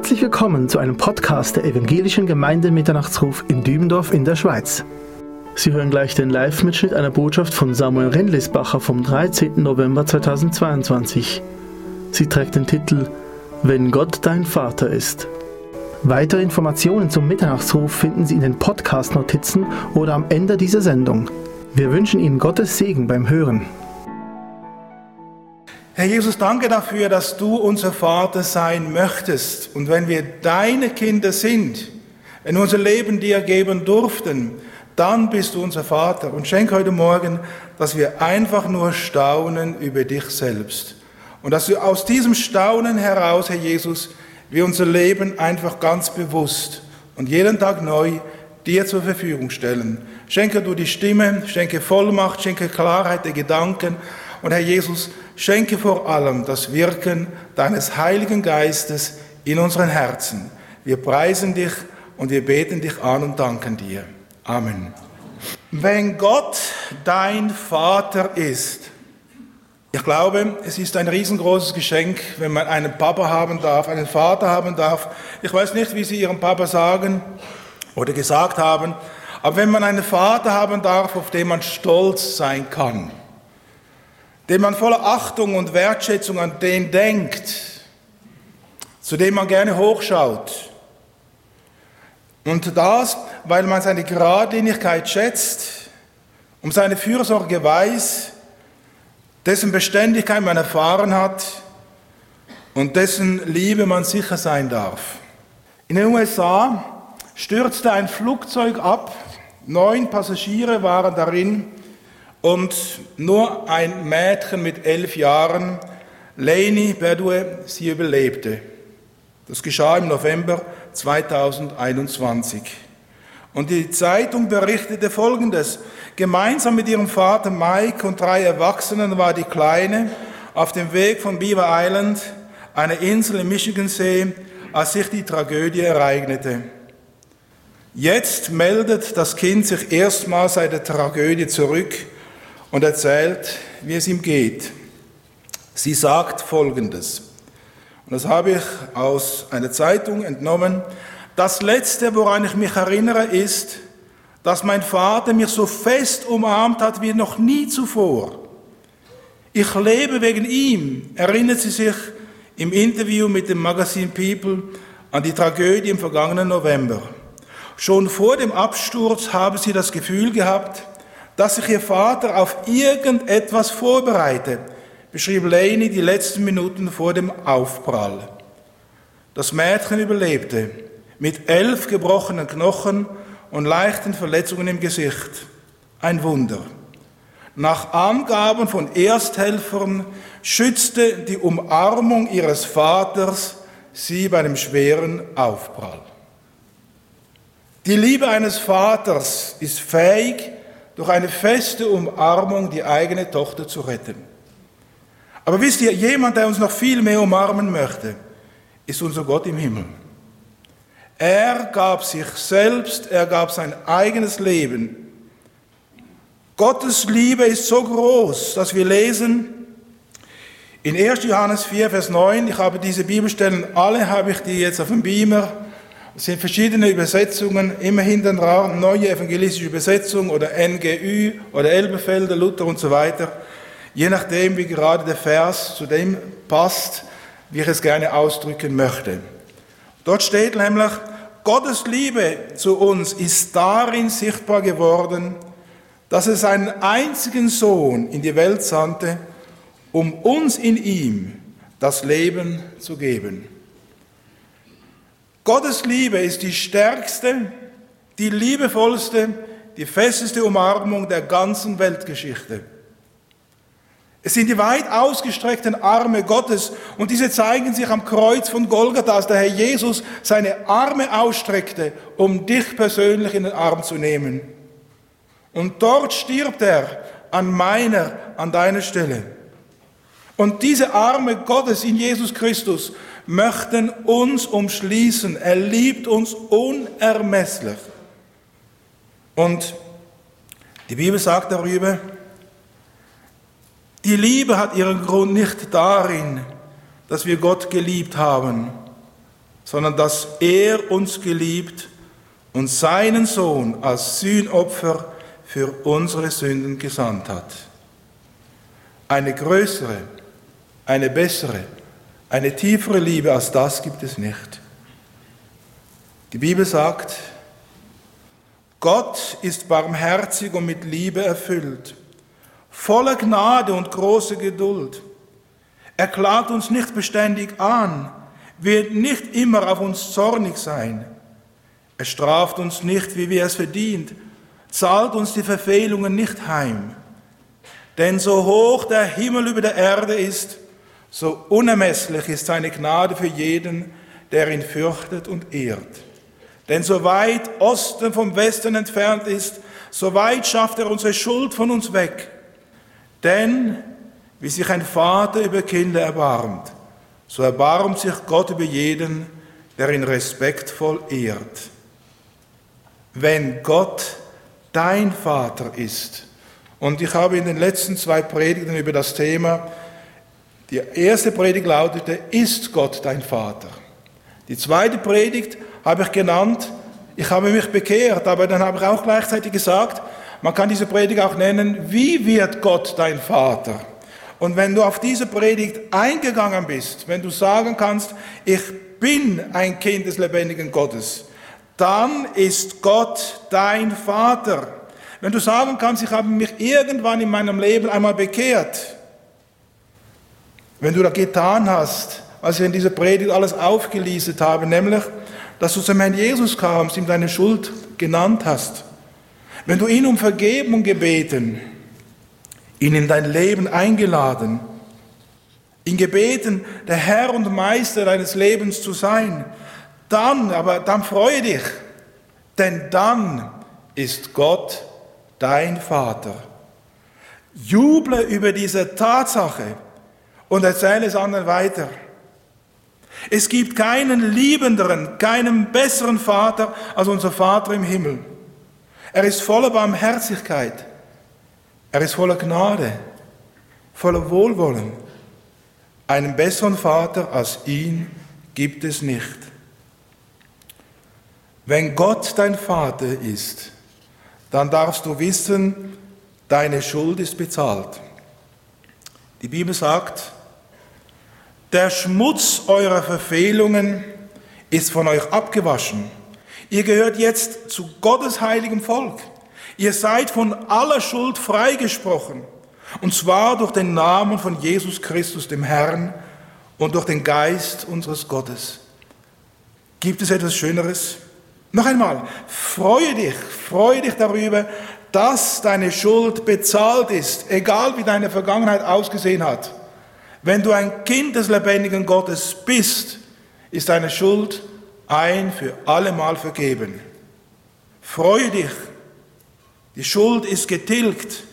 Herzlich willkommen zu einem Podcast der Evangelischen Gemeinde Mitternachtsruf in Dübendorf in der Schweiz. Sie hören gleich den Live-Mitschnitt einer Botschaft von Samuel Rendlisbacher vom 13. November 2022. Sie trägt den Titel Wenn Gott dein Vater ist. Weitere Informationen zum Mitternachtsruf finden Sie in den Podcast-Notizen oder am Ende dieser Sendung. Wir wünschen Ihnen Gottes Segen beim Hören. Herr Jesus, danke dafür, dass du unser Vater sein möchtest. Und wenn wir deine Kinder sind, wenn wir unser Leben dir geben durften, dann bist du unser Vater. Und schenk heute Morgen, dass wir einfach nur staunen über dich selbst. Und dass wir aus diesem Staunen heraus, Herr Jesus, wir unser Leben einfach ganz bewusst und jeden Tag neu dir zur Verfügung stellen. Schenke du die Stimme, schenke Vollmacht, schenke Klarheit der Gedanken. Und Herr Jesus, Schenke vor allem das Wirken deines Heiligen Geistes in unseren Herzen. Wir preisen dich und wir beten dich an und danken dir. Amen. Wenn Gott dein Vater ist, ich glaube, es ist ein riesengroßes Geschenk, wenn man einen Papa haben darf, einen Vater haben darf. Ich weiß nicht, wie Sie Ihrem Papa sagen oder gesagt haben, aber wenn man einen Vater haben darf, auf den man stolz sein kann, dem man voller Achtung und Wertschätzung an den denkt, zu dem man gerne hochschaut. Und das, weil man seine Geradlinigkeit schätzt, um seine Fürsorge weiß, dessen Beständigkeit man erfahren hat und dessen Liebe man sicher sein darf. In den USA stürzte ein Flugzeug ab, neun Passagiere waren darin und nur ein Mädchen mit elf Jahren, Leni Berdue, sie überlebte. Das geschah im November 2021. Und die Zeitung berichtete Folgendes. Gemeinsam mit ihrem Vater Mike und drei Erwachsenen war die Kleine auf dem Weg von Beaver Island, einer Insel im Michigansee, als sich die Tragödie ereignete. Jetzt meldet das Kind sich erstmals seit der Tragödie zurück und erzählt, wie es ihm geht. Sie sagt Folgendes, und das habe ich aus einer Zeitung entnommen, das Letzte, woran ich mich erinnere, ist, dass mein Vater mich so fest umarmt hat wie noch nie zuvor. Ich lebe wegen ihm, erinnert sie sich im Interview mit dem Magazin People an die Tragödie im vergangenen November. Schon vor dem Absturz habe sie das Gefühl gehabt, dass sich ihr Vater auf irgendetwas vorbereite, beschrieb Leni die letzten Minuten vor dem Aufprall. Das Mädchen überlebte mit elf gebrochenen Knochen und leichten Verletzungen im Gesicht. Ein Wunder. Nach Angaben von Ersthelfern schützte die Umarmung ihres Vaters sie bei einem schweren Aufprall. Die Liebe eines Vaters ist fähig, durch eine feste Umarmung die eigene Tochter zu retten. Aber wisst ihr, jemand, der uns noch viel mehr umarmen möchte, ist unser Gott im Himmel. Er gab sich selbst, er gab sein eigenes Leben. Gottes Liebe ist so groß, dass wir lesen in 1. Johannes 4, Vers 9, ich habe diese Bibelstellen, alle habe ich die jetzt auf dem Beamer, es sind verschiedene Übersetzungen, immerhin dann neue evangelistische Übersetzung oder NGÜ oder Elbefelder, Luther und so weiter. Je nachdem, wie gerade der Vers zu dem passt, wie ich es gerne ausdrücken möchte. Dort steht nämlich, Gottes Liebe zu uns ist darin sichtbar geworden, dass er seinen einzigen Sohn in die Welt sandte, um uns in ihm das Leben zu geben. Gottes Liebe ist die stärkste, die liebevollste, die festeste Umarmung der ganzen Weltgeschichte. Es sind die weit ausgestreckten Arme Gottes und diese zeigen sich am Kreuz von Golgatha, als der Herr Jesus seine Arme ausstreckte, um dich persönlich in den Arm zu nehmen. Und dort stirbt er an meiner, an deiner Stelle. Und diese Arme Gottes in Jesus Christus möchten uns umschließen. Er liebt uns unermesslich. Und die Bibel sagt darüber, die Liebe hat ihren Grund nicht darin, dass wir Gott geliebt haben, sondern dass er uns geliebt und seinen Sohn als Sühnopfer für unsere Sünden gesandt hat. Eine größere, eine bessere, eine tiefere Liebe als das gibt es nicht. Die Bibel sagt, Gott ist barmherzig und mit Liebe erfüllt, voller Gnade und großer Geduld. Er klagt uns nicht beständig an, wird nicht immer auf uns zornig sein. Er straft uns nicht, wie wir es verdient, zahlt uns die Verfehlungen nicht heim. Denn so hoch der Himmel über der Erde ist, so unermesslich ist seine Gnade für jeden, der ihn fürchtet und ehrt. Denn so weit Osten vom Westen entfernt ist, so weit schafft er unsere Schuld von uns weg. Denn wie sich ein Vater über Kinder erbarmt, so erbarmt sich Gott über jeden, der ihn respektvoll ehrt. Wenn Gott dein Vater ist, und ich habe in den letzten zwei Predigten über das Thema, die erste Predigt lautete, ist Gott dein Vater? Die zweite Predigt habe ich genannt, ich habe mich bekehrt, aber dann habe ich auch gleichzeitig gesagt, man kann diese Predigt auch nennen, wie wird Gott dein Vater? Und wenn du auf diese Predigt eingegangen bist, wenn du sagen kannst, ich bin ein Kind des lebendigen Gottes, dann ist Gott dein Vater. Wenn du sagen kannst, ich habe mich irgendwann in meinem Leben einmal bekehrt, wenn du da getan hast, was ich in dieser Predigt alles aufgelistet habe, nämlich, dass du zum Herrn Jesus kamst, ihm deine Schuld genannt hast, wenn du ihn um Vergebung gebeten, ihn in dein Leben eingeladen, ihn gebeten, der Herr und Meister deines Lebens zu sein, dann, aber dann freue dich, denn dann ist Gott dein Vater. Juble über diese Tatsache und erzähle es anderen weiter. Es gibt keinen liebenderen, keinen besseren Vater als unser Vater im Himmel. Er ist voller Barmherzigkeit. Er ist voller Gnade, voller Wohlwollen. Einen besseren Vater als ihn gibt es nicht. Wenn Gott dein Vater ist, dann darfst du wissen, deine Schuld ist bezahlt. Die Bibel sagt, der Schmutz eurer Verfehlungen ist von euch abgewaschen. Ihr gehört jetzt zu Gottes heiligem Volk. Ihr seid von aller Schuld freigesprochen, und zwar durch den Namen von Jesus Christus, dem Herrn, und durch den Geist unseres Gottes. Gibt es etwas Schöneres? Noch einmal, freue dich, freue dich darüber, dass deine Schuld bezahlt ist, egal wie deine Vergangenheit ausgesehen hat. Wenn du ein Kind des lebendigen Gottes bist, ist deine Schuld ein für allemal vergeben. Freue dich, die Schuld ist getilgt.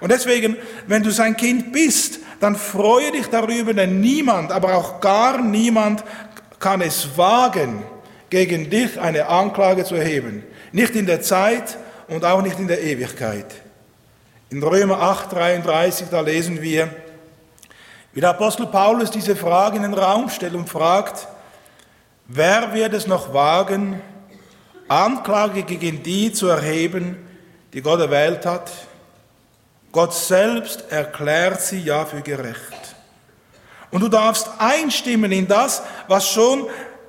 Und deswegen, wenn du sein Kind bist, dann freue dich darüber, denn niemand, aber auch gar niemand kann es wagen, gegen dich eine Anklage zu erheben. Nicht in der Zeit und auch nicht in der Ewigkeit. In Römer 8, 33, da lesen wir, wie der Apostel Paulus diese Frage in den Raum stellt und fragt, wer wird es noch wagen, Anklage gegen die zu erheben, die Gott erwählt hat? Gott selbst erklärt sie ja für gerecht. Und du darfst einstimmen in das, was schon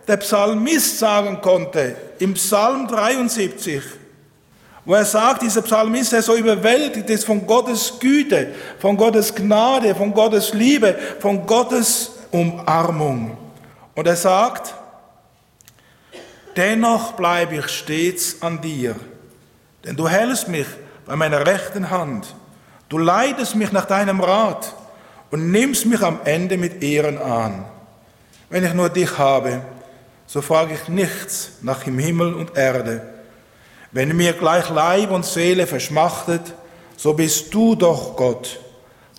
der Psalmist sagen konnte im Psalm 73 wo er sagt, dieser Psalmist, er so überwältigt ist von Gottes Güte, von Gottes Gnade, von Gottes Liebe, von Gottes Umarmung. Und er sagt, dennoch bleibe ich stets an dir, denn du hältst mich bei meiner rechten Hand. Du leitest mich nach deinem Rat und nimmst mich am Ende mit Ehren an. Wenn ich nur dich habe, so frage ich nichts nach dem Himmel und Erde wenn mir gleich Leib und Seele verschmachtet, so bist du doch Gott,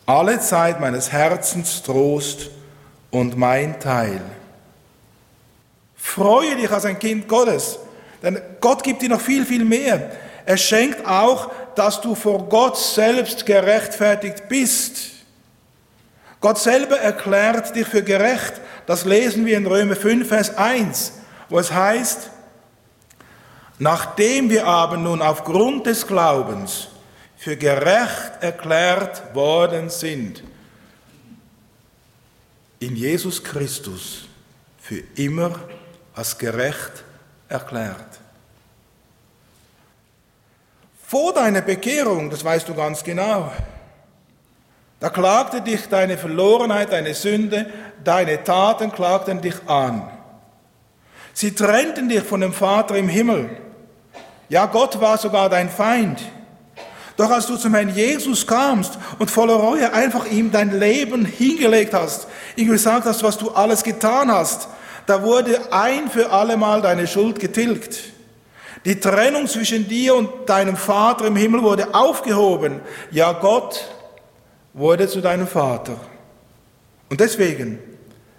alle Zeit meines Herzens Trost und mein Teil. Freue dich als ein Kind Gottes, denn Gott gibt dir noch viel, viel mehr. Er schenkt auch, dass du vor Gott selbst gerechtfertigt bist. Gott selber erklärt dich für gerecht, Das lesen wir in Römer 5, Vers 1, wo es heißt, nachdem wir aber nun aufgrund des Glaubens für gerecht erklärt worden sind, in Jesus Christus für immer als gerecht erklärt. Vor deiner Bekehrung, das weißt du ganz genau, da klagte dich deine Verlorenheit, deine Sünde, deine Taten klagten dich an. Sie trennten dich von dem Vater im Himmel. Ja, Gott war sogar dein Feind. Doch als du zum Herrn Jesus kamst und voller Reue einfach ihm dein Leben hingelegt hast, ihm gesagt hast, was du alles getan hast, da wurde ein für allemal deine Schuld getilgt. Die Trennung zwischen dir und deinem Vater im Himmel wurde aufgehoben. Ja, Gott wurde zu deinem Vater. Und deswegen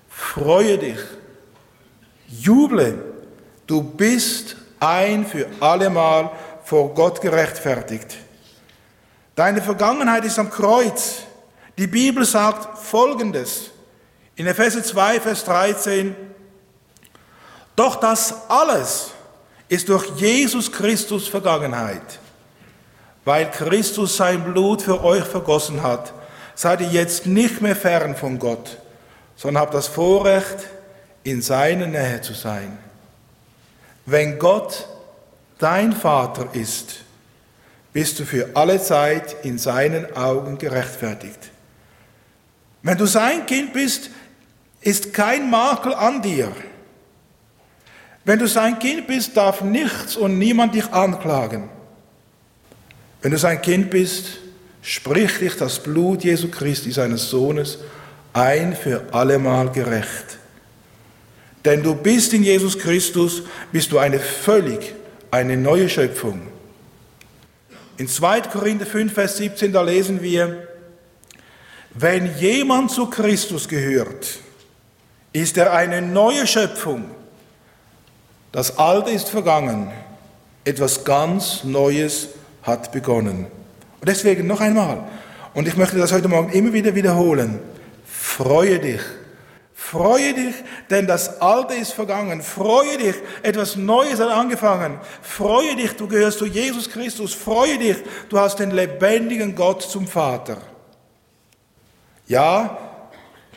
freue dich, juble, du bist ein für allemal vor Gott gerechtfertigt. Deine Vergangenheit ist am Kreuz. Die Bibel sagt Folgendes. In Epheser 2, Vers 13. Doch das alles ist durch Jesus Christus Vergangenheit. Weil Christus sein Blut für euch vergossen hat, seid ihr jetzt nicht mehr fern von Gott, sondern habt das Vorrecht, in seiner Nähe zu sein. Wenn Gott dein Vater ist, bist du für alle Zeit in seinen Augen gerechtfertigt. Wenn du sein Kind bist, ist kein Makel an dir. Wenn du sein Kind bist, darf nichts und niemand dich anklagen. Wenn du sein Kind bist, spricht dich das Blut Jesu Christi, seines Sohnes, ein für allemal gerecht. Denn du bist in Jesus Christus, bist du eine völlig, eine neue Schöpfung. In 2. Korinther 5, Vers 17, da lesen wir, wenn jemand zu Christus gehört, ist er eine neue Schöpfung. Das Alte ist vergangen, etwas ganz Neues hat begonnen. Und deswegen noch einmal, und ich möchte das heute Morgen immer wieder wiederholen, freue dich. Freue dich, denn das Alte ist vergangen. Freue dich, etwas Neues hat angefangen. Freue dich, du gehörst zu Jesus Christus. Freue dich, du hast den lebendigen Gott zum Vater. Ja,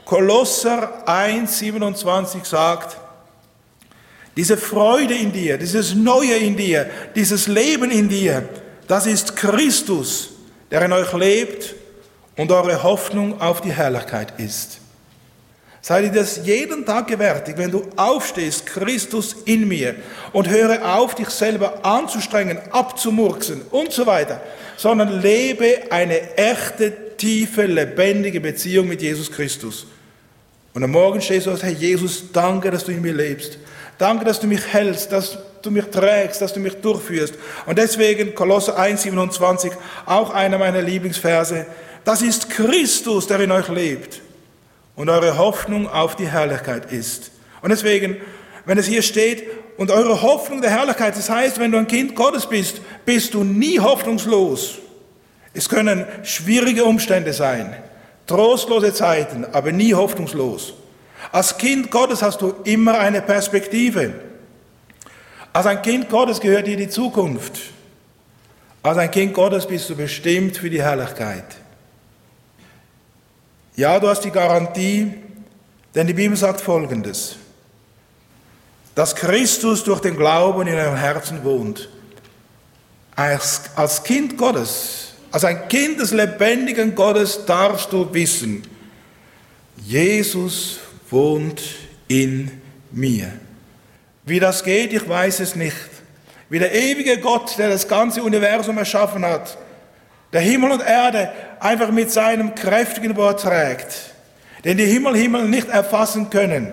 Kolosser 1, 27 sagt, diese Freude in dir, dieses Neue in dir, dieses Leben in dir, das ist Christus, der in euch lebt und eure Hoffnung auf die Herrlichkeit ist. Sei dir das jeden Tag gewärtig, wenn du aufstehst, Christus in mir, und höre auf, dich selber anzustrengen, abzumurksen und so weiter, sondern lebe eine echte, tiefe, lebendige Beziehung mit Jesus Christus. Und am Morgen stehst du und sagst, Herr Jesus, danke, dass du in mir lebst. Danke, dass du mich hältst, dass du mich trägst, dass du mich durchführst. Und deswegen Kolosser 1, 27, auch einer meiner Lieblingsverse. Das ist Christus, der in euch lebt und eure Hoffnung auf die Herrlichkeit ist. Und deswegen, wenn es hier steht, und eure Hoffnung der Herrlichkeit, das heißt, wenn du ein Kind Gottes bist, bist du nie hoffnungslos. Es können schwierige Umstände sein, trostlose Zeiten, aber nie hoffnungslos. Als Kind Gottes hast du immer eine Perspektive. Als ein Kind Gottes gehört dir die Zukunft. Als ein Kind Gottes bist du bestimmt für die Herrlichkeit. Ja, du hast die Garantie, denn die Bibel sagt Folgendes, dass Christus durch den Glauben in deinem Herzen wohnt. Als, als Kind Gottes, als ein Kind des lebendigen Gottes darfst du wissen, Jesus wohnt in mir. Wie das geht, ich weiß es nicht. Wie der ewige Gott, der das ganze Universum erschaffen hat, der Himmel und Erde einfach mit seinem kräftigen Wort trägt, den die Himmel Himmel nicht erfassen können.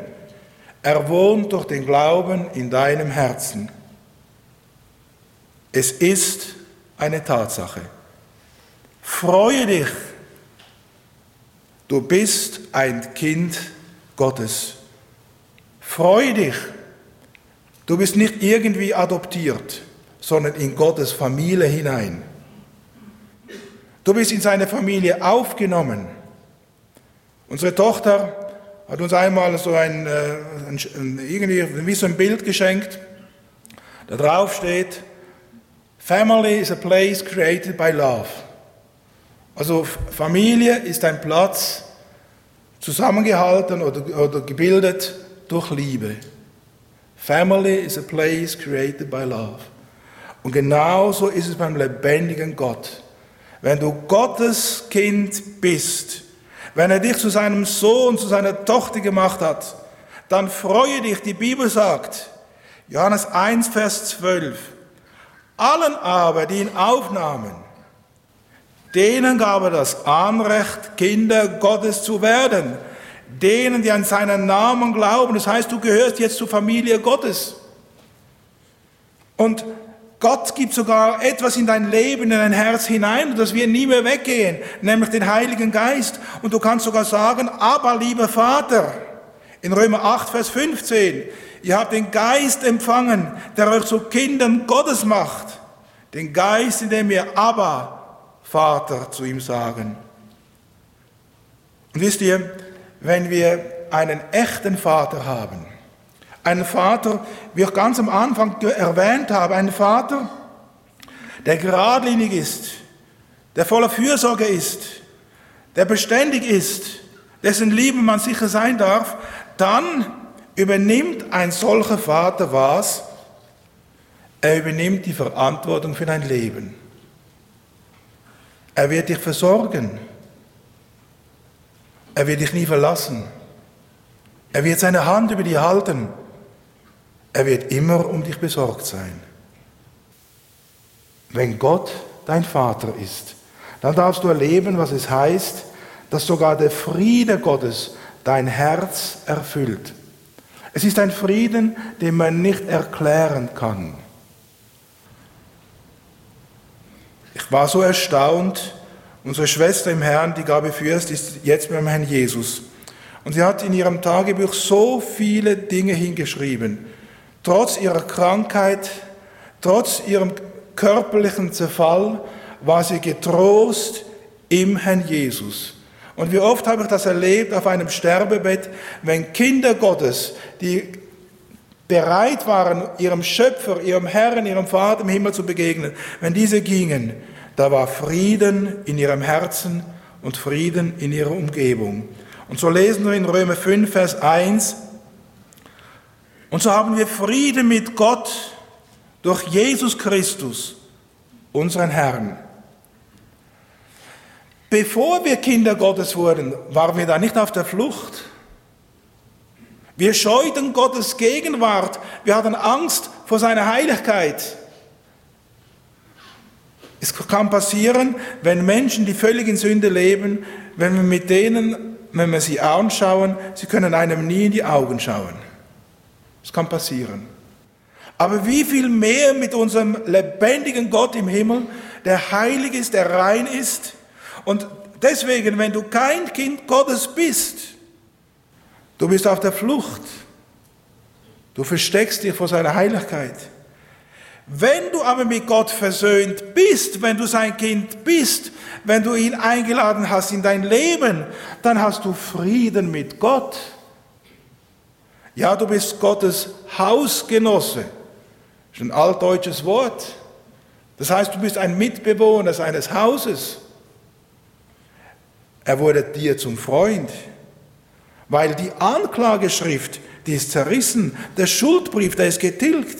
Er wohnt durch den Glauben in deinem Herzen. Es ist eine Tatsache. Freue dich, du bist ein Kind Gottes. Freu dich. Du bist nicht irgendwie adoptiert, sondern in Gottes Familie hinein. Du bist in seine Familie aufgenommen. Unsere Tochter hat uns einmal so ein, äh, ein, irgendwie wie so ein Bild geschenkt. Da drauf steht, Family is a place created by love. Also Familie ist ein Platz, zusammengehalten oder, oder gebildet durch Liebe. Family is a place created by love. Und genauso ist es beim lebendigen Gott. Wenn du Gottes Kind bist, wenn er dich zu seinem Sohn, zu seiner Tochter gemacht hat, dann freue dich, die Bibel sagt, Johannes 1, Vers 12, allen aber, die ihn aufnahmen, denen gab er das Anrecht, Kinder Gottes zu werden. Denen, die an seinen Namen glauben. Das heißt, du gehörst jetzt zur Familie Gottes. Und Gott gibt sogar etwas in dein Leben, in dein Herz hinein, das wird nie mehr weggehen, nämlich den Heiligen Geist. Und du kannst sogar sagen, aber lieber Vater, in Römer 8, Vers 15, ihr habt den Geist empfangen, der euch zu Kindern Gottes macht. Den Geist, in dem ihr aber Vater zu ihm sagen. Und wisst ihr, wenn wir einen echten Vater haben, einen Vater, wie ich ganz am Anfang erwähnt habe, einen Vater, der geradlinig ist, der voller Fürsorge ist, der beständig ist, dessen Liebe man sicher sein darf, dann übernimmt ein solcher Vater was? Er übernimmt die Verantwortung für dein Leben. Er wird dich versorgen. Er wird dich nie verlassen. Er wird seine Hand über dich halten. Er wird immer um dich besorgt sein. Wenn Gott dein Vater ist, dann darfst du erleben, was es heißt, dass sogar der Friede Gottes dein Herz erfüllt. Es ist ein Frieden, den man nicht erklären kann. Ich war so erstaunt, unsere Schwester im Herrn, die Gabi Fürst, ist jetzt beim Herrn Jesus. Und sie hat in ihrem Tagebuch so viele Dinge hingeschrieben. Trotz ihrer Krankheit, trotz ihrem körperlichen Zerfall, war sie getrost im Herrn Jesus. Und wie oft habe ich das erlebt auf einem Sterbebett, wenn Kinder Gottes, die bereit waren, ihrem Schöpfer, ihrem Herrn, ihrem Vater im Himmel zu begegnen, wenn diese gingen, da war Frieden in ihrem Herzen und Frieden in ihrer Umgebung. Und so lesen wir in Römer 5, Vers 1, und so haben wir Frieden mit Gott durch Jesus Christus, unseren Herrn. Bevor wir Kinder Gottes wurden, waren wir da nicht auf der Flucht. Wir scheuten Gottes Gegenwart. Wir hatten Angst vor seiner Heiligkeit. Es kann passieren, wenn Menschen, die völlig in Sünde leben, wenn wir mit denen, wenn wir sie anschauen, sie können einem nie in die Augen schauen. Das kann passieren. Aber wie viel mehr mit unserem lebendigen Gott im Himmel, der heilig ist, der rein ist. Und deswegen, wenn du kein Kind Gottes bist, du bist auf der Flucht. Du versteckst dich vor seiner Heiligkeit. Wenn du aber mit Gott versöhnt bist, wenn du sein Kind bist, wenn du ihn eingeladen hast in dein Leben, dann hast du Frieden mit Gott. Ja, du bist Gottes Hausgenosse. Das ist ein altdeutsches Wort. Das heißt, du bist ein Mitbewohner seines Hauses. Er wurde dir zum Freund, weil die Anklageschrift, die ist zerrissen, der Schuldbrief, der ist getilgt.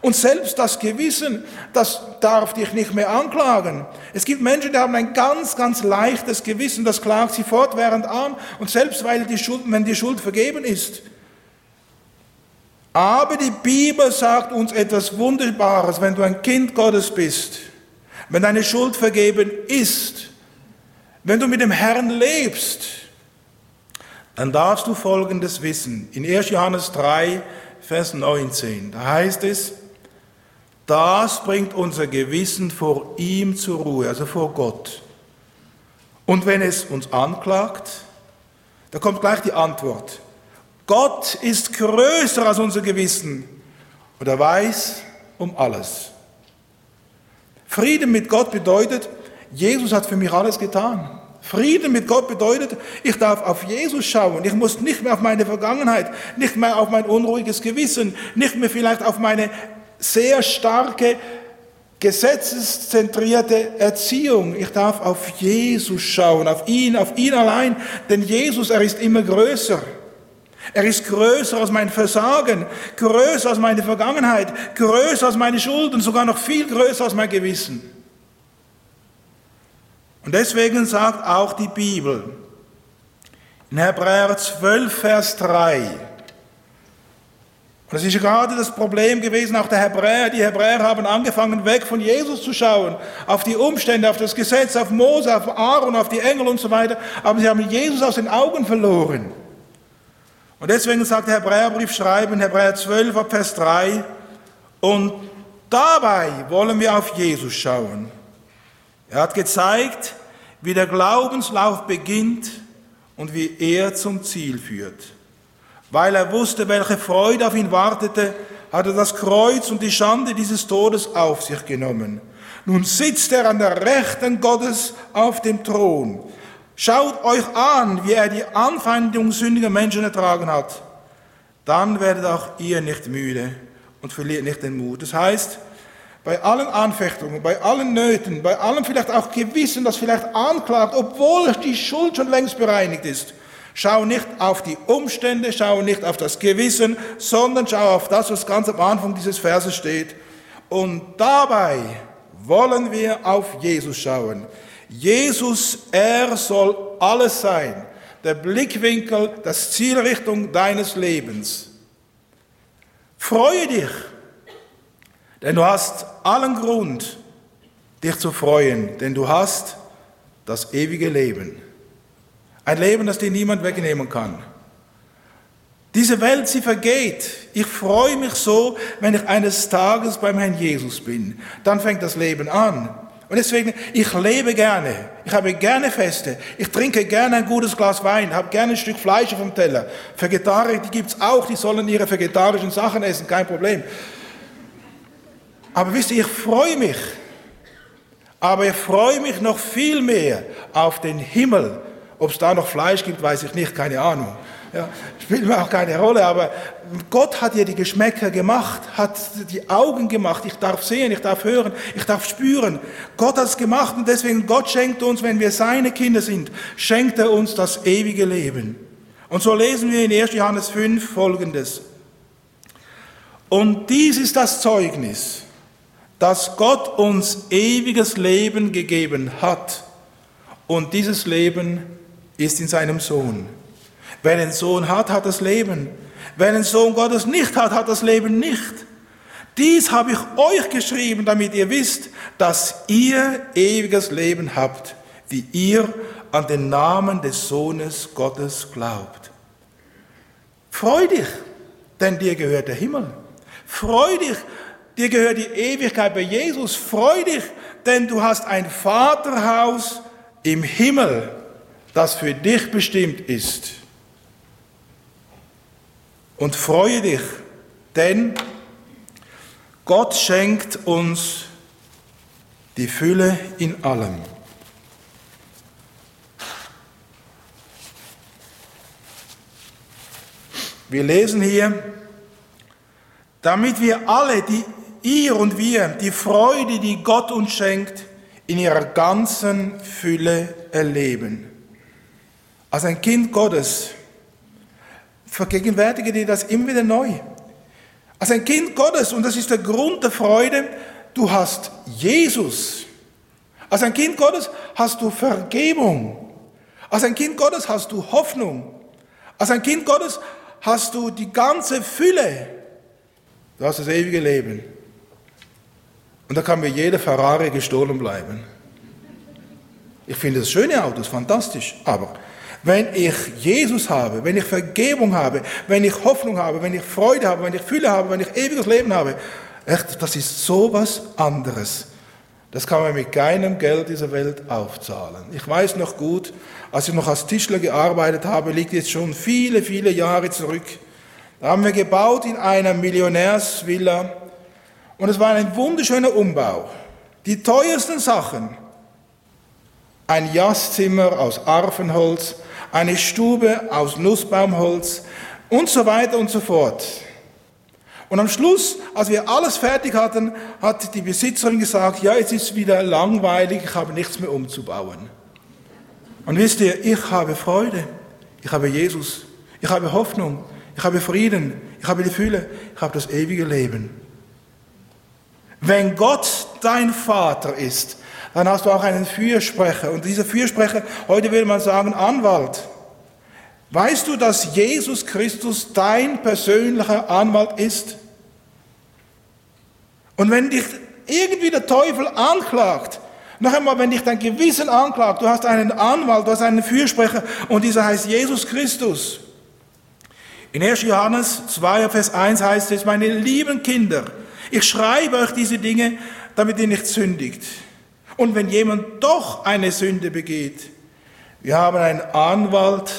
Und selbst das Gewissen, das darf dich nicht mehr anklagen. Es gibt Menschen, die haben ein ganz, ganz leichtes Gewissen, das klagt sie fortwährend an. Und selbst weil die Schuld, wenn die Schuld vergeben ist, aber die Bibel sagt uns etwas Wunderbares, wenn du ein Kind Gottes bist, wenn deine Schuld vergeben ist, wenn du mit dem Herrn lebst, dann darfst du Folgendes wissen. In 1. Johannes 3, Vers 19, da heißt es, das bringt unser Gewissen vor ihm zur Ruhe, also vor Gott. Und wenn es uns anklagt, da kommt gleich die Antwort. Gott ist größer als unser Gewissen und er weiß um alles. Frieden mit Gott bedeutet, Jesus hat für mich alles getan. Frieden mit Gott bedeutet, ich darf auf Jesus schauen. Ich muss nicht mehr auf meine Vergangenheit, nicht mehr auf mein unruhiges Gewissen, nicht mehr vielleicht auf meine sehr starke gesetzeszentrierte Erziehung. Ich darf auf Jesus schauen, auf ihn, auf ihn allein, denn Jesus, er ist immer größer. Er ist größer als mein Versagen, größer als meine Vergangenheit, größer als meine Schulden, sogar noch viel größer als mein Gewissen. Und deswegen sagt auch die Bibel in Hebräer 12, Vers 3, und das ist gerade das Problem gewesen, auch der Hebräer. Die Hebräer haben angefangen, weg von Jesus zu schauen, auf die Umstände, auf das Gesetz, auf Mose, auf Aaron, auf die Engel und so weiter. Aber sie haben Jesus aus den Augen verloren. Und deswegen sagt der Hebräerbrief schreiben, Hebräer 12, Vers 3, und dabei wollen wir auf Jesus schauen. Er hat gezeigt, wie der Glaubenslauf beginnt und wie er zum Ziel führt. Weil er wusste, welche Freude auf ihn wartete, hat er das Kreuz und die Schande dieses Todes auf sich genommen. Nun sitzt er an der Rechten Gottes auf dem Thron. Schaut euch an, wie er die Anfeindung sündiger Menschen ertragen hat. Dann werdet auch ihr nicht müde und verliert nicht den Mut. Das heißt, bei allen Anfechtungen, bei allen Nöten, bei allem vielleicht auch Gewissen, das vielleicht anklagt, obwohl die Schuld schon längst bereinigt ist, Schau nicht auf die Umstände, schau nicht auf das Gewissen, sondern schau auf das, was ganz am Anfang dieses Verses steht. Und dabei wollen wir auf Jesus schauen. Jesus, er soll alles sein. Der Blickwinkel, das Zielrichtung deines Lebens. Freue dich, denn du hast allen Grund, dich zu freuen, denn du hast das ewige Leben. Ein Leben, das dir niemand wegnehmen kann. Diese Welt, sie vergeht. Ich freue mich so, wenn ich eines Tages beim Herrn Jesus bin. Dann fängt das Leben an. Und deswegen, ich lebe gerne. Ich habe gerne Feste. Ich trinke gerne ein gutes Glas Wein, habe gerne ein Stück Fleisch vom Teller. Vegetarier, die gibt's auch, die sollen ihre vegetarischen Sachen essen, kein Problem. Aber wisst ihr, ich freue mich. Aber ich freue mich noch viel mehr auf den Himmel, ob es da noch Fleisch gibt, weiß ich nicht, keine Ahnung. Ja, spielt mir auch keine Rolle, aber Gott hat ja die Geschmäcker gemacht, hat die Augen gemacht. Ich darf sehen, ich darf hören, ich darf spüren. Gott hat es gemacht und deswegen Gott schenkt uns, wenn wir seine Kinder sind, schenkt er uns das ewige Leben. Und so lesen wir in 1. Johannes 5 folgendes. Und dies ist das Zeugnis, dass Gott uns ewiges Leben gegeben hat. Und dieses Leben ist in seinem Sohn. Wer den Sohn hat, hat das Leben. Wer den Sohn Gottes nicht hat, hat das Leben nicht. Dies habe ich euch geschrieben, damit ihr wisst, dass ihr ewiges Leben habt, wie ihr an den Namen des Sohnes Gottes glaubt. Freu dich, denn dir gehört der Himmel. Freu dich, dir gehört die Ewigkeit bei Jesus. Freu dich, denn du hast ein Vaterhaus im Himmel das für dich bestimmt ist. Und freue dich, denn Gott schenkt uns die Fülle in allem. Wir lesen hier, damit wir alle, die ihr und wir, die Freude, die Gott uns schenkt, in ihrer ganzen Fülle erleben. Als ein Kind Gottes vergegenwärtige dir das immer wieder neu. Als ein Kind Gottes, und das ist der Grund der Freude, du hast Jesus. Als ein Kind Gottes hast du Vergebung. Als ein Kind Gottes hast du Hoffnung. Als ein Kind Gottes hast du die ganze Fülle. Du hast das ewige Leben. Und da kann mir jeder Ferrari gestohlen bleiben. Ich finde das schöne Autos, fantastisch, aber wenn ich Jesus habe, wenn ich Vergebung habe, wenn ich Hoffnung habe, wenn ich Freude habe, wenn ich Fülle habe, wenn ich ewiges Leben habe, echt, das ist sowas anderes. Das kann man mit keinem Geld dieser Welt aufzahlen. Ich weiß noch gut, als ich noch als Tischler gearbeitet habe, liegt jetzt schon viele, viele Jahre zurück. Da haben wir gebaut in einer Millionärsvilla und es war ein wunderschöner Umbau. Die teuersten Sachen ein Jasszimmer aus Arfenholz, eine Stube aus Nussbaumholz und so weiter und so fort. Und am Schluss, als wir alles fertig hatten, hat die Besitzerin gesagt, ja, jetzt ist es wieder langweilig, ich habe nichts mehr umzubauen. Und wisst ihr, ich habe Freude, ich habe Jesus, ich habe Hoffnung, ich habe Frieden, ich habe die Fülle, ich habe das ewige Leben. Wenn Gott dein Vater ist, dann hast du auch einen Fürsprecher. Und dieser Fürsprecher, heute würde man sagen Anwalt. Weißt du, dass Jesus Christus dein persönlicher Anwalt ist? Und wenn dich irgendwie der Teufel anklagt, noch einmal, wenn dich dein Gewissen anklagt, du hast einen Anwalt, du hast einen Fürsprecher und dieser heißt Jesus Christus. In 1. Johannes 2, Vers 1 heißt es, meine lieben Kinder, ich schreibe euch diese Dinge, damit ihr nicht sündigt. Und wenn jemand doch eine Sünde begeht, wir haben einen Anwalt,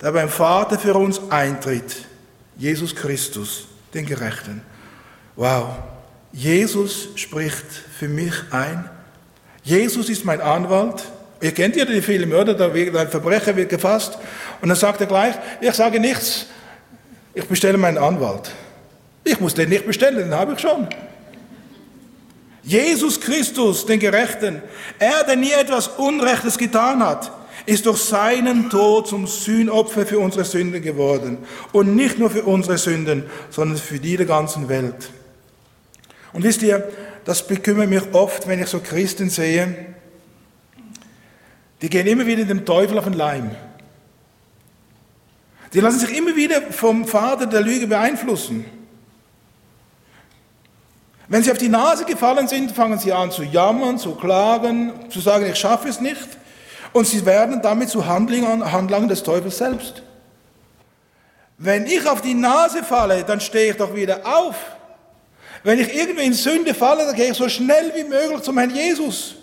der beim Vater für uns eintritt, Jesus Christus, den Gerechten. Wow, Jesus spricht für mich ein Jesus ist mein Anwalt. Ihr kennt ja die Filme, oder? Da wird ein Verbrecher wird gefasst und dann sagt er gleich, ich sage nichts, ich bestelle meinen Anwalt. Ich muss den nicht bestellen, den habe ich schon. Jesus Christus, den Gerechten, er, der nie etwas Unrechtes getan hat, ist durch seinen Tod zum Sühnopfer für unsere Sünden geworden. Und nicht nur für unsere Sünden, sondern für die der ganzen Welt. Und wisst ihr, das bekümmert mich oft, wenn ich so Christen sehe, die gehen immer wieder dem Teufel auf den Leim. Die lassen sich immer wieder vom Vater der Lüge beeinflussen. Wenn sie auf die Nase gefallen sind, fangen sie an zu jammern, zu klagen, zu sagen, ich schaffe es nicht. Und sie werden damit zu Handlungen des Teufels selbst. Wenn ich auf die Nase falle, dann stehe ich doch wieder auf. Wenn ich irgendwie in Sünde falle, dann gehe ich so schnell wie möglich zum Herrn Jesus.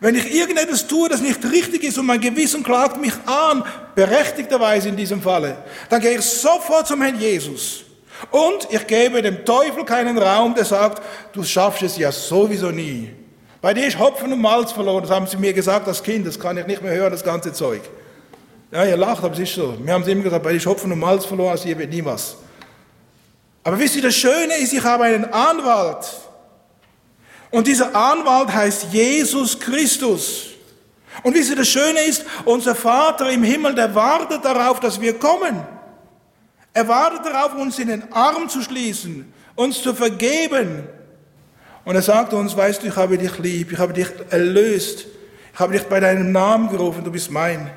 Wenn ich irgendetwas tue, das nicht richtig ist und mein Gewissen klagt mich an, berechtigterweise in diesem Falle, dann gehe ich sofort zum Herrn Jesus. Und ich gebe dem Teufel keinen Raum, der sagt, du schaffst es ja sowieso nie. Bei dir ist Hopfen und Malz verloren, das haben sie mir gesagt als Kind, das kann ich nicht mehr hören, das ganze Zeug. Ja, ihr lacht, aber es ist so. Wir haben sie immer gesagt, bei dir ist Hopfen und Malz verloren, also hier wird nie was. Aber wisst ihr, das Schöne ist, ich habe einen Anwalt. Und dieser Anwalt heißt Jesus Christus. Und wisst ihr, das Schöne ist, unser Vater im Himmel, der wartet darauf, dass wir kommen. Er wartet darauf, uns in den Arm zu schließen, uns zu vergeben. Und er sagt uns, weißt du, ich habe dich lieb, ich habe dich erlöst, ich habe dich bei deinem Namen gerufen, du bist mein.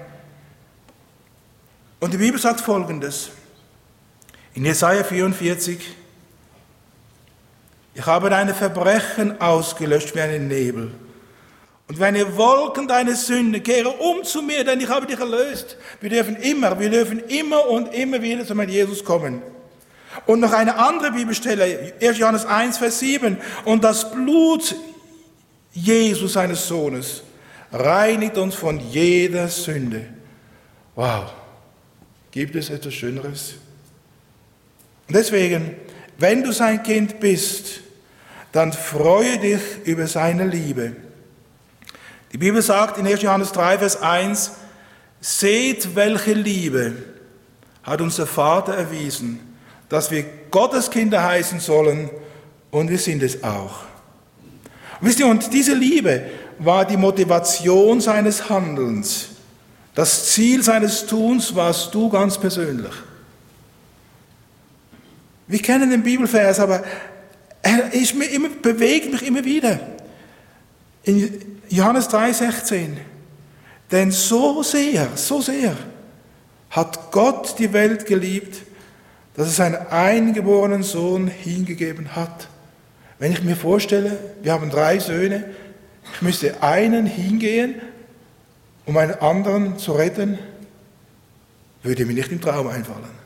Und die Bibel sagt Folgendes. In Jesaja 44, ich habe deine Verbrechen ausgelöscht wie einen Nebel. Und ihr Wolken deine Sünde, kehre um zu mir, denn ich habe dich erlöst. Wir dürfen immer, wir dürfen immer und immer wieder zu meinem Jesus kommen. Und noch eine andere Bibelstelle, 1. Johannes 1, Vers 7. Und das Blut Jesus, seines Sohnes, reinigt uns von jeder Sünde. Wow. Gibt es etwas Schöneres? Und deswegen, wenn du sein Kind bist, dann freue dich über seine Liebe. Die Bibel sagt in 1. Johannes 3, Vers 1, seht, welche Liebe hat unser Vater erwiesen, dass wir Gottes Kinder heißen sollen und wir sind es auch. Wisst ihr, und diese Liebe war die Motivation seines Handelns. Das Ziel seines Tuns warst du ganz persönlich. Wir kennen den Bibelvers, aber er ist mir immer, bewegt mich immer wieder. In Johannes 3,16. Denn so sehr, so sehr hat Gott die Welt geliebt, dass er seinen eingeborenen Sohn hingegeben hat. Wenn ich mir vorstelle, wir haben drei Söhne, ich müsste einen hingehen, um einen anderen zu retten, würde mir nicht im Traum einfallen.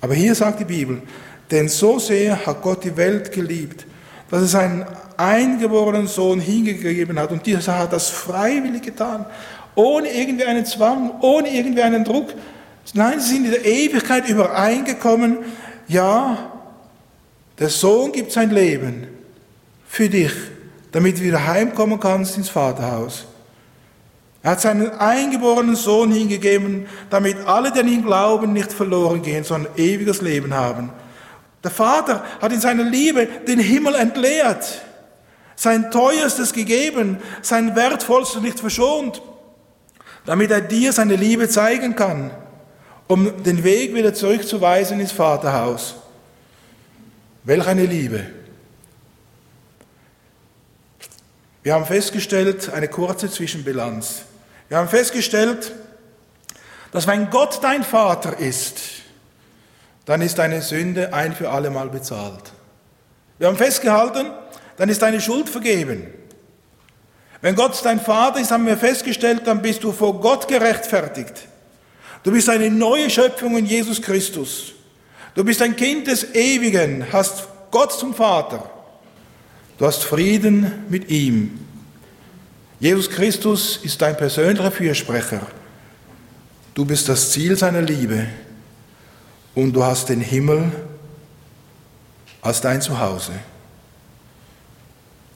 Aber hier sagt die Bibel, denn so sehr hat Gott die Welt geliebt, dass er seinen eingeborenen Sohn hingegeben hat. Und dieser hat das freiwillig getan, ohne irgendwie einen Zwang, ohne irgendwie einen Druck. Nein, sie sind in der Ewigkeit übereingekommen. Ja, der Sohn gibt sein Leben für dich damit du wieder heimkommen kannst ins Vaterhaus. Er hat seinen eingeborenen Sohn hingegeben, damit alle, die an ihn glauben, nicht verloren gehen, sondern ewiges Leben haben. Der Vater hat in seiner Liebe den Himmel entleert, sein Teuerstes gegeben, sein Wertvollstes nicht verschont, damit er dir seine Liebe zeigen kann, um den Weg wieder zurückzuweisen ins Vaterhaus. Welch eine Liebe! Wir haben festgestellt, eine kurze Zwischenbilanz. Wir haben festgestellt, dass wenn Gott dein Vater ist, dann ist deine Sünde ein für alle Mal bezahlt. Wir haben festgehalten, dann ist deine Schuld vergeben. Wenn Gott dein Vater ist, haben wir festgestellt, dann bist du vor Gott gerechtfertigt. Du bist eine neue Schöpfung in Jesus Christus. Du bist ein Kind des Ewigen, hast Gott zum Vater. Du hast Frieden mit ihm. Jesus Christus ist dein persönlicher Fürsprecher. Du bist das Ziel seiner Liebe und du hast den Himmel als dein Zuhause.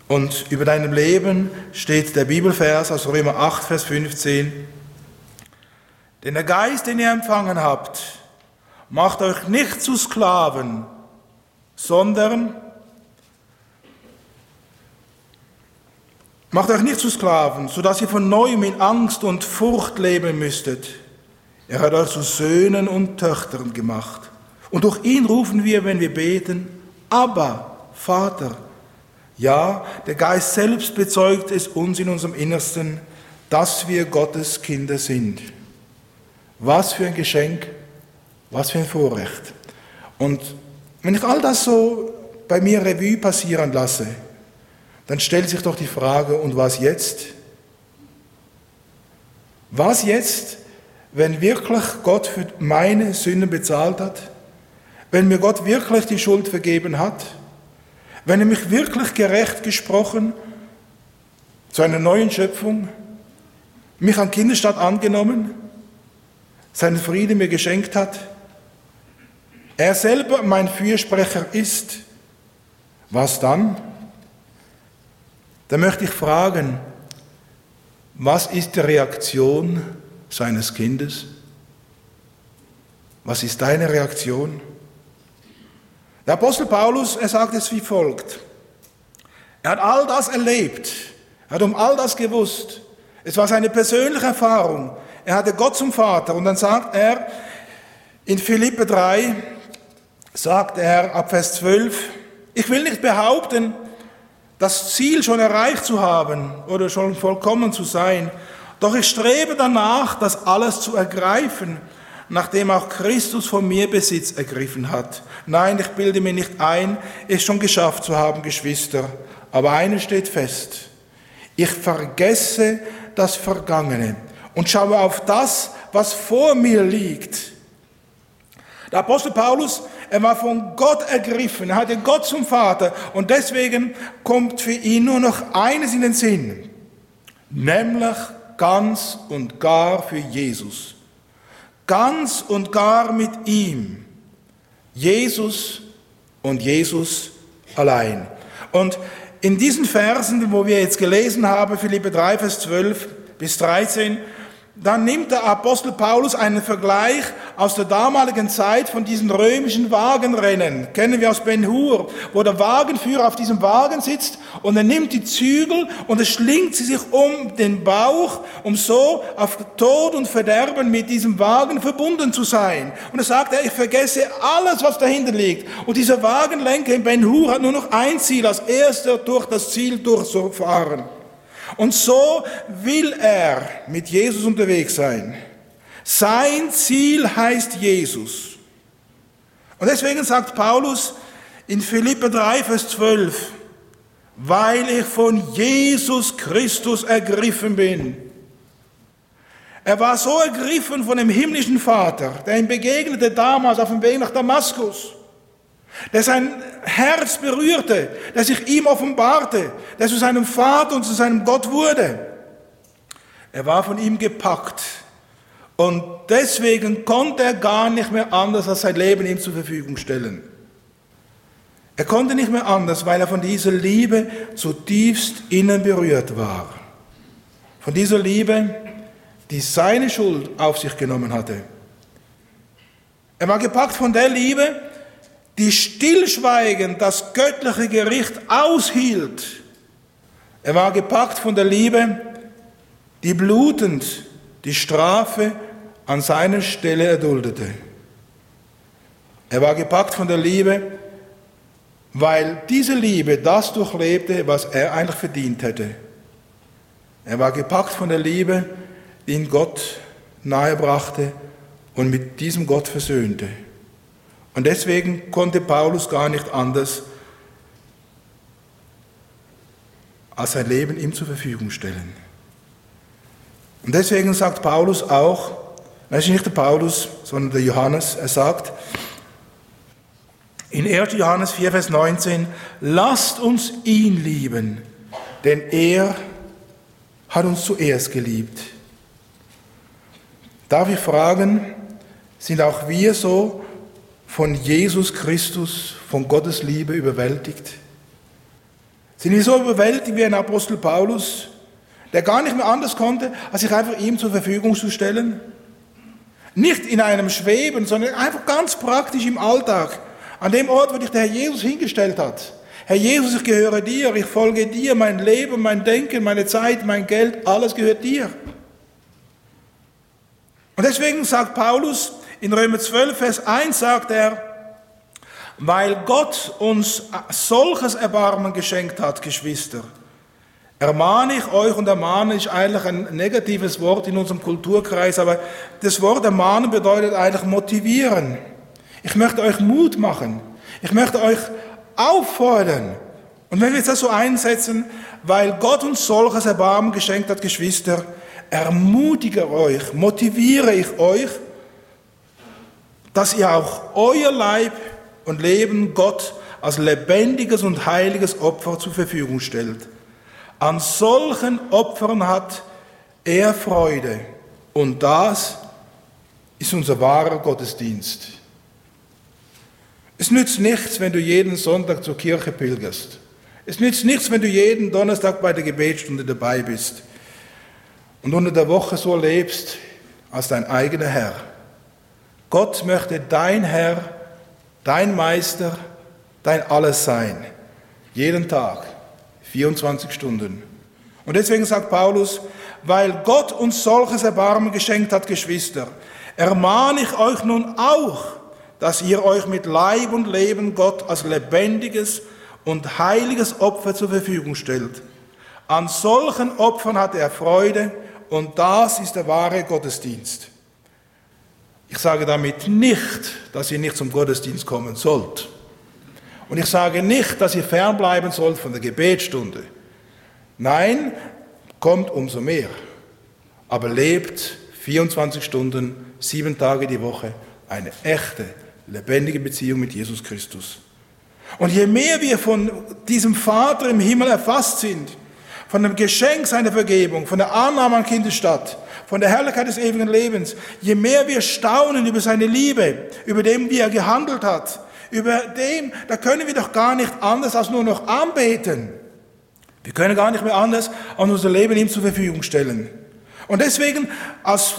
Und über deinem Leben steht der Bibelvers aus Römer 8, Vers 15. Denn der Geist, den ihr empfangen habt, macht euch nicht zu Sklaven, sondern Macht euch nicht zu Sklaven, sodass ihr von neuem in Angst und Furcht leben müsstet. Er hat zu Söhnen und Töchtern gemacht. Und durch ihn rufen wir, wenn wir beten, aber Vater. Ja, der Geist selbst bezeugt es uns in unserem Innersten, dass wir Gottes Kinder sind. Was für ein Geschenk, was für ein Vorrecht. Und wenn ich all das so bei mir Revue passieren lasse, dann stellt sich doch die Frage, und was jetzt? Was jetzt, wenn wirklich Gott für meine Sünden bezahlt hat? Wenn mir Gott wirklich die Schuld vergeben hat? Wenn er mich wirklich gerecht gesprochen zu einer neuen Schöpfung, mich an Kinderstadt angenommen, seinen Frieden mir geschenkt hat, er selber mein Fürsprecher ist, was dann? Da möchte ich fragen, was ist die Reaktion seines Kindes? Was ist deine Reaktion? Der Apostel Paulus, er sagt es wie folgt. Er hat all das erlebt, er hat um all das gewusst. Es war seine persönliche Erfahrung. Er hatte Gott zum Vater und dann sagt er in Philippe 3, sagt er ab Vers 12, ich will nicht behaupten, das Ziel schon erreicht zu haben oder schon vollkommen zu sein. Doch ich strebe danach, das alles zu ergreifen, nachdem auch Christus von mir Besitz ergriffen hat. Nein, ich bilde mir nicht ein, es schon geschafft zu haben, Geschwister. Aber eines steht fest. Ich vergesse das Vergangene und schaue auf das, was vor mir liegt. Der Apostel Paulus er war von Gott ergriffen. Er hatte Gott zum Vater. Und deswegen kommt für ihn nur noch eines in den Sinn. Nämlich ganz und gar für Jesus. Ganz und gar mit ihm. Jesus und Jesus allein. Und in diesen Versen, wo wir jetzt gelesen haben, Philippe 3, Vers 12 bis 13, dann nimmt der Apostel Paulus einen Vergleich aus der damaligen Zeit von diesen römischen Wagenrennen. Kennen wir aus Ben Hur, wo der Wagenführer auf diesem Wagen sitzt und er nimmt die Zügel und er schlingt sie sich um den Bauch, um so auf Tod und Verderben mit diesem Wagen verbunden zu sein. Und er sagt, ich vergesse alles, was dahinter liegt. Und dieser Wagenlenker in Ben Hur hat nur noch ein Ziel, als erster durch das Ziel durchzufahren. Und so will er mit Jesus unterwegs sein. Sein Ziel heißt Jesus. Und deswegen sagt Paulus in Philippe 3, Vers 12, weil ich von Jesus Christus ergriffen bin. Er war so ergriffen von dem himmlischen Vater, der ihm begegnete damals auf dem Weg nach Damaskus der sein Herz berührte, der sich ihm offenbarte, der zu seinem Vater und zu seinem Gott wurde. Er war von ihm gepackt und deswegen konnte er gar nicht mehr anders als sein Leben ihm zur Verfügung stellen. Er konnte nicht mehr anders, weil er von dieser Liebe zutiefst innen berührt war. Von dieser Liebe, die seine Schuld auf sich genommen hatte. Er war gepackt von der Liebe, die stillschweigend das göttliche Gericht aushielt. Er war gepackt von der Liebe, die blutend die Strafe an seiner Stelle erduldete. Er war gepackt von der Liebe, weil diese Liebe das durchlebte, was er eigentlich verdient hätte. Er war gepackt von der Liebe, die ihn Gott nahebrachte und mit diesem Gott versöhnte. Und deswegen konnte Paulus gar nicht anders, als sein Leben ihm zur Verfügung stellen. Und deswegen sagt Paulus auch, das ist nicht der Paulus, sondern der Johannes, er sagt in 1. Johannes 4, Vers 19, lasst uns ihn lieben, denn er hat uns zuerst geliebt. Darf ich fragen, sind auch wir so von Jesus Christus, von Gottes Liebe überwältigt? Sind wir so überwältigt wie ein Apostel Paulus, der gar nicht mehr anders konnte, als sich einfach ihm zur Verfügung zu stellen? Nicht in einem Schweben, sondern einfach ganz praktisch im Alltag, an dem Ort, wo dich der Herr Jesus hingestellt hat. Herr Jesus, ich gehöre dir, ich folge dir, mein Leben, mein Denken, meine Zeit, mein Geld, alles gehört dir. Und deswegen sagt Paulus in Römer 12, Vers 1, sagt er, weil Gott uns solches Erbarmen geschenkt hat, Geschwister, ermahne ich euch, und ermahnen ist eigentlich ein negatives Wort in unserem Kulturkreis, aber das Wort ermahnen bedeutet eigentlich motivieren. Ich möchte euch Mut machen. Ich möchte euch auffordern. Und wenn wir das so einsetzen, weil Gott uns solches Erbarmen geschenkt hat, Geschwister, ermutige euch, motiviere ich euch, dass ihr auch euer Leib und Leben Gott als lebendiges und heiliges Opfer zur Verfügung stellt. An solchen Opfern hat er Freude und das ist unser wahrer Gottesdienst. Es nützt nichts, wenn du jeden Sonntag zur Kirche pilgerst. Es nützt nichts, wenn du jeden Donnerstag bei der Gebetsstunde dabei bist und unter der Woche so lebst als dein eigener Herr. Gott möchte dein Herr, dein Meister, dein Alles sein. Jeden Tag. 24 Stunden. Und deswegen sagt Paulus, weil Gott uns solches Erbarmen geschenkt hat, Geschwister, ermahne ich euch nun auch, dass ihr euch mit Leib und Leben Gott als lebendiges und heiliges Opfer zur Verfügung stellt. An solchen Opfern hat er Freude und das ist der wahre Gottesdienst. Ich sage damit nicht, dass ihr nicht zum Gottesdienst kommen sollt. Und ich sage nicht, dass ihr fernbleiben sollt von der Gebetsstunde. Nein, kommt umso mehr. Aber lebt 24 Stunden, sieben Tage die Woche eine echte, lebendige Beziehung mit Jesus Christus. Und je mehr wir von diesem Vater im Himmel erfasst sind, von dem Geschenk seiner Vergebung, von der Annahme an Kindesstadt, von der Herrlichkeit des ewigen Lebens, je mehr wir staunen über seine Liebe, über dem, wie er gehandelt hat, über dem, da können wir doch gar nicht anders als nur noch anbeten. Wir können gar nicht mehr anders als unser Leben ihm zur Verfügung stellen. Und deswegen, als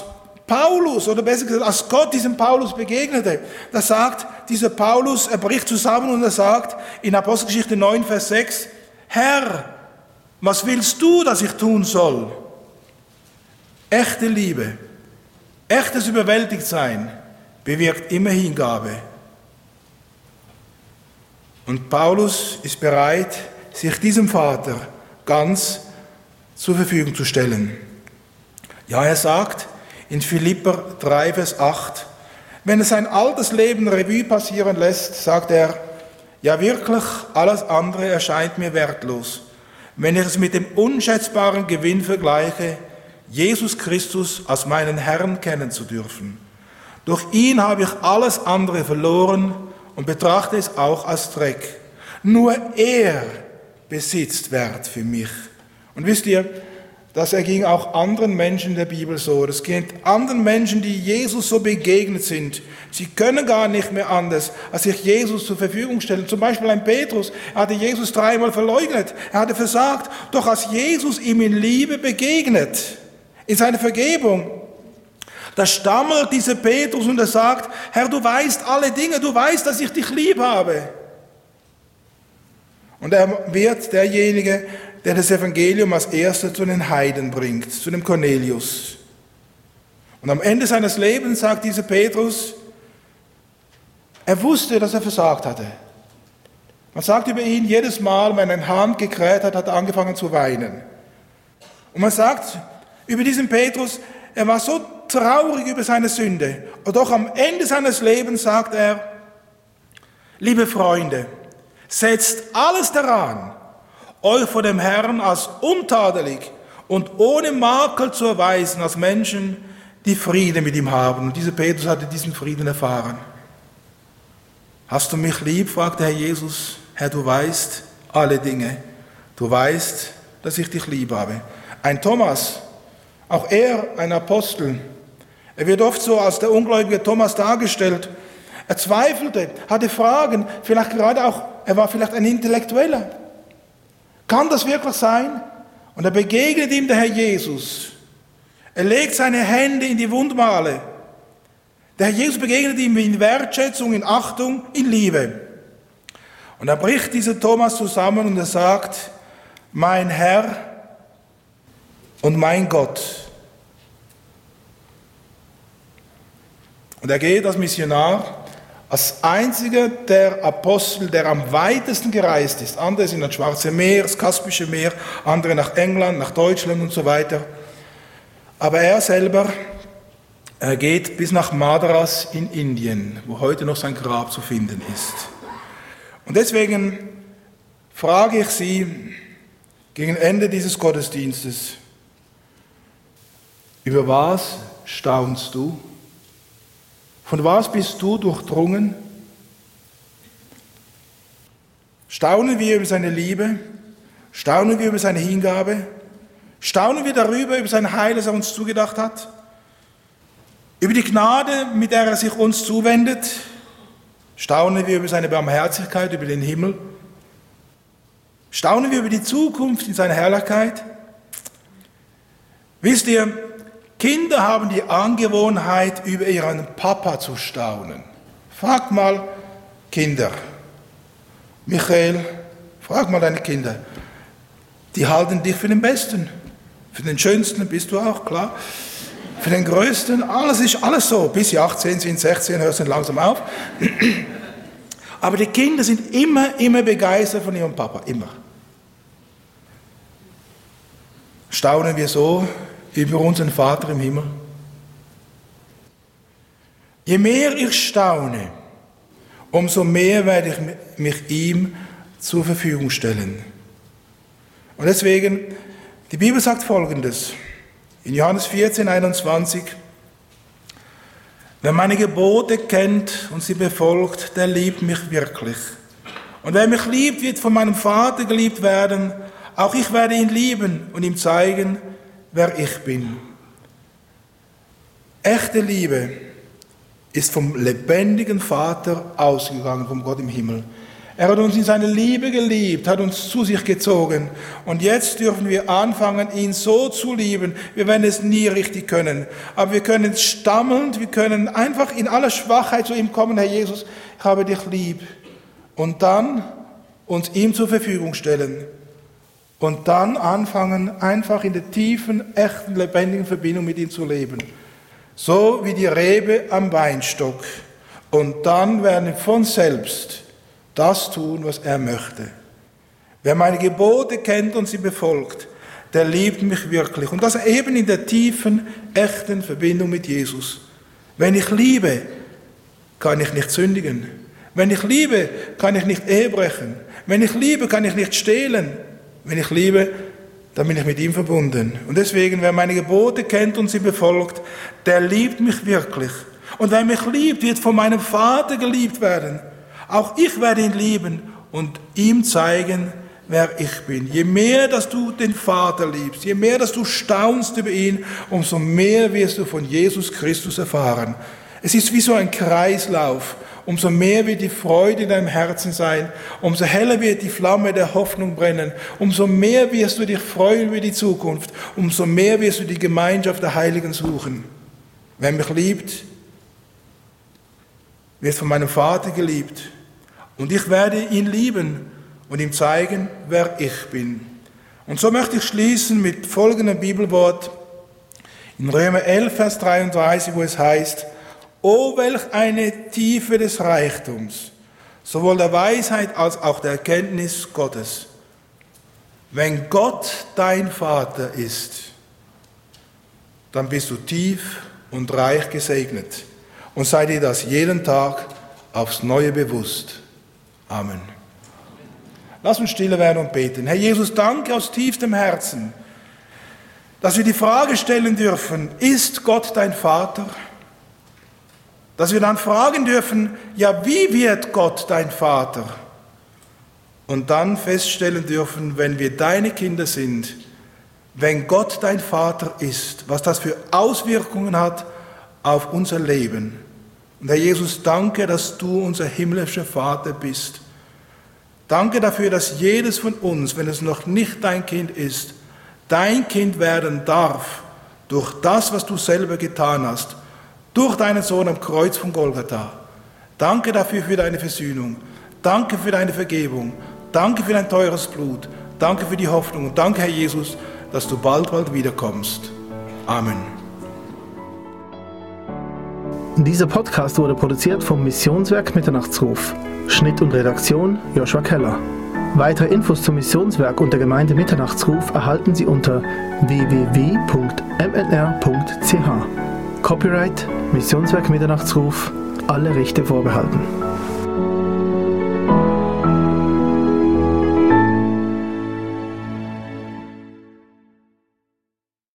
Paulus, oder besser gesagt, als Gott diesem Paulus begegnete, da sagt dieser Paulus, er bricht zusammen und er sagt in Apostelgeschichte 9, Vers 6, Herr, was willst du, dass ich tun soll? Echte Liebe, echtes Überwältigtsein bewirkt immer Hingabe. Und Paulus ist bereit, sich diesem Vater ganz zur Verfügung zu stellen. Ja, er sagt in Philipper 3, Vers 8, wenn er sein altes Leben Revue passieren lässt, sagt er, ja wirklich, alles andere erscheint mir wertlos, wenn ich es mit dem unschätzbaren Gewinn vergleiche, Jesus Christus als meinen Herrn kennen zu dürfen. Durch ihn habe ich alles andere verloren und betrachte es auch als Dreck. Nur er besitzt Wert für mich. Und wisst ihr, Das erging auch anderen Menschen der Bibel so. Das geht anderen Menschen, die Jesus so begegnet sind. Sie können gar nicht mehr anders, als sich Jesus zur Verfügung stellen. Zum Beispiel ein Petrus. Er hatte Jesus dreimal verleugnet. Er hatte versagt. Doch als Jesus ihm in Liebe begegnet, in seiner Vergebung, da stammelt dieser Petrus und er sagt, Herr, du weißt alle Dinge, du weißt, dass ich dich lieb habe. Und er wird derjenige, der das Evangelium als erster zu den Heiden bringt, zu dem Cornelius. Und am Ende seines Lebens sagt dieser Petrus, er wusste, dass er versagt hatte. Man sagt über ihn, jedes Mal, wenn ein Hahn gekräht hat, hat er angefangen zu weinen. Und man sagt über diesen Petrus, er war so traurig über seine Sünde. Und doch am Ende seines Lebens sagt er, liebe Freunde, setzt alles daran, euch vor dem Herrn als untadelig und ohne Makel zu erweisen, als Menschen, die Frieden mit ihm haben. Und dieser Petrus hatte diesen Frieden erfahren. Hast du mich lieb? fragte Herr Jesus. Herr, du weißt alle Dinge. Du weißt, dass ich dich lieb habe. Ein Thomas, auch er ein Apostel. Er wird oft so als der ungläubige Thomas dargestellt. Er zweifelte, hatte Fragen, vielleicht gerade auch, er war vielleicht ein Intellektueller. Kann das wirklich sein? Und er begegnet ihm der Herr Jesus. Er legt seine Hände in die Wundmale. Der Herr Jesus begegnet ihm in Wertschätzung, in Achtung, in Liebe. Und er bricht dieser Thomas zusammen und er sagt, mein Herr und mein Gott. Und er geht als Missionar als einziger der Apostel, der am weitesten gereist ist. Andere sind das Schwarze Meer, das Kaspische Meer, andere nach England, nach Deutschland und so weiter. Aber er selber, er geht bis nach Madras in Indien, wo heute noch sein Grab zu finden ist. Und deswegen frage ich Sie gegen Ende dieses Gottesdienstes, über was staunst du? Von was bist du durchdrungen? Staunen wir über seine Liebe? Staunen wir über seine Hingabe? Staunen wir darüber, über sein Heil, das er uns zugedacht hat? Über die Gnade, mit der er sich uns zuwendet? Staunen wir über seine Barmherzigkeit, über den Himmel? Staunen wir über die Zukunft in seiner Herrlichkeit? Wisst ihr, Kinder haben die Angewohnheit, über ihren Papa zu staunen. Frag mal Kinder. Michael, frag mal deine Kinder. Die halten dich für den Besten. Für den Schönsten bist du auch, klar. Für den Größten, alles ist alles so. Bis sie 18 sind, 16, hörst du langsam auf. Aber die Kinder sind immer, immer begeistert von ihrem Papa. Immer. Staunen wir so über unseren Vater im Himmel. Je mehr ich staune, umso mehr werde ich mich ihm zur Verfügung stellen. Und deswegen, die Bibel sagt Folgendes, in Johannes 14, 21, Wer meine Gebote kennt und sie befolgt, der liebt mich wirklich. Und wer mich liebt, wird von meinem Vater geliebt werden. Auch ich werde ihn lieben und ihm zeigen, wer ich bin. Echte Liebe ist vom lebendigen Vater ausgegangen, vom Gott im Himmel. Er hat uns in seiner Liebe geliebt, hat uns zu sich gezogen. Und jetzt dürfen wir anfangen, ihn so zu lieben. Wir werden es nie richtig können. Aber wir können stammelnd, wir können einfach in aller Schwachheit zu ihm kommen, Herr Jesus, ich habe dich lieb. Und dann uns ihm zur Verfügung stellen. Und dann anfangen, einfach in der tiefen, echten, lebendigen Verbindung mit ihm zu leben. So wie die Rebe am Weinstock. Und dann werden wir von selbst das tun, was er möchte. Wer meine Gebote kennt und sie befolgt, der liebt mich wirklich. Und das eben in der tiefen, echten Verbindung mit Jesus. Wenn ich liebe, kann ich nicht sündigen. Wenn ich liebe, kann ich nicht Ehe brechen. Wenn ich liebe, kann ich nicht stehlen. Wenn ich liebe, dann bin ich mit ihm verbunden. Und deswegen, wer meine Gebote kennt und sie befolgt, der liebt mich wirklich. Und wer mich liebt, wird von meinem Vater geliebt werden. Auch ich werde ihn lieben und ihm zeigen, wer ich bin. Je mehr, dass du den Vater liebst, je mehr, dass du staunst über ihn, umso mehr wirst du von Jesus Christus erfahren. Es ist wie so ein Kreislauf. Umso mehr wird die Freude in deinem Herzen sein, umso heller wird die Flamme der Hoffnung brennen, umso mehr wirst du dich freuen über die Zukunft, umso mehr wirst du die Gemeinschaft der Heiligen suchen. Wer mich liebt, wird von meinem Vater geliebt. Und ich werde ihn lieben und ihm zeigen, wer ich bin. Und so möchte ich schließen mit folgendem Bibelwort in Römer 11, Vers 33, wo es heißt, O welch eine Tiefe des Reichtums, sowohl der Weisheit als auch der Erkenntnis Gottes. Wenn Gott dein Vater ist, dann bist du tief und reich gesegnet und sei dir das jeden Tag aufs Neue bewusst. Amen. Lass uns stille werden und beten. Herr Jesus, danke aus tiefstem Herzen, dass wir die Frage stellen dürfen, ist Gott dein Vater? Dass wir dann fragen dürfen, ja, wie wird Gott dein Vater? Und dann feststellen dürfen, wenn wir deine Kinder sind, wenn Gott dein Vater ist, was das für Auswirkungen hat auf unser Leben. Und Herr Jesus, danke, dass du unser himmlischer Vater bist. Danke dafür, dass jedes von uns, wenn es noch nicht dein Kind ist, dein Kind werden darf durch das, was du selber getan hast, durch deinen Sohn am Kreuz von Golgatha. Danke dafür für deine Versöhnung. Danke für deine Vergebung. Danke für dein teures Blut. Danke für die Hoffnung. Und danke, Herr Jesus, dass du bald, bald wiederkommst. Amen. Dieser Podcast wurde produziert vom Missionswerk Mitternachtsruf. Schnitt und Redaktion Joshua Keller. Weitere Infos zum Missionswerk und der Gemeinde Mitternachtsruf erhalten Sie unter www.mnr.ch. Copyright Missionswerk Mitternachtsruf, alle Rechte vorbehalten.